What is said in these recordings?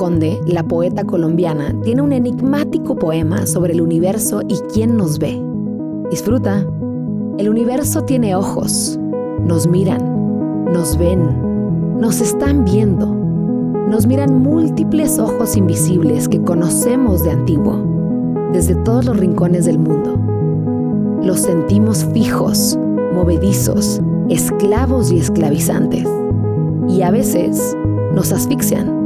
Conde, la poeta colombiana, tiene un enigmático poema sobre el universo y quién nos ve. Disfruta. El universo tiene ojos, nos miran, nos ven, nos están viendo. Nos miran múltiples ojos invisibles que conocemos de antiguo, desde todos los rincones del mundo. Los sentimos fijos, movedizos, esclavos y esclavizantes. Y a veces nos asfixian.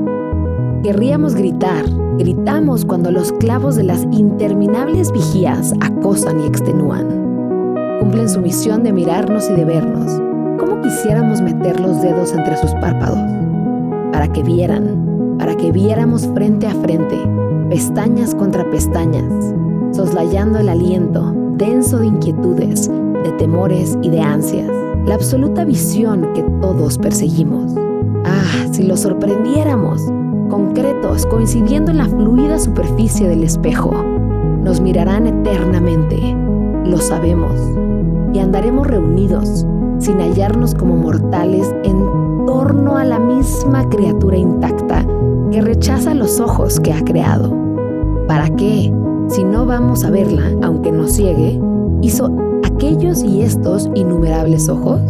Querríamos gritar, gritamos cuando los clavos de las interminables vigías acosan y extenúan. Cumplen su misión de mirarnos y de vernos. ¿Cómo quisiéramos meter los dedos entre sus párpados? Para que vieran, para que viéramos frente a frente, pestañas contra pestañas, soslayando el aliento denso de inquietudes, de temores y de ansias, la absoluta visión que todos perseguimos. Ah, si lo sorprendiéramos, concretos, coincidiendo en la fluida superficie del espejo, nos mirarán eternamente, lo sabemos, y andaremos reunidos, sin hallarnos como mortales en torno a la misma criatura intacta que rechaza los ojos que ha creado. ¿Para qué? Si no vamos a verla, aunque nos ciegue, hizo aquellos y estos innumerables ojos?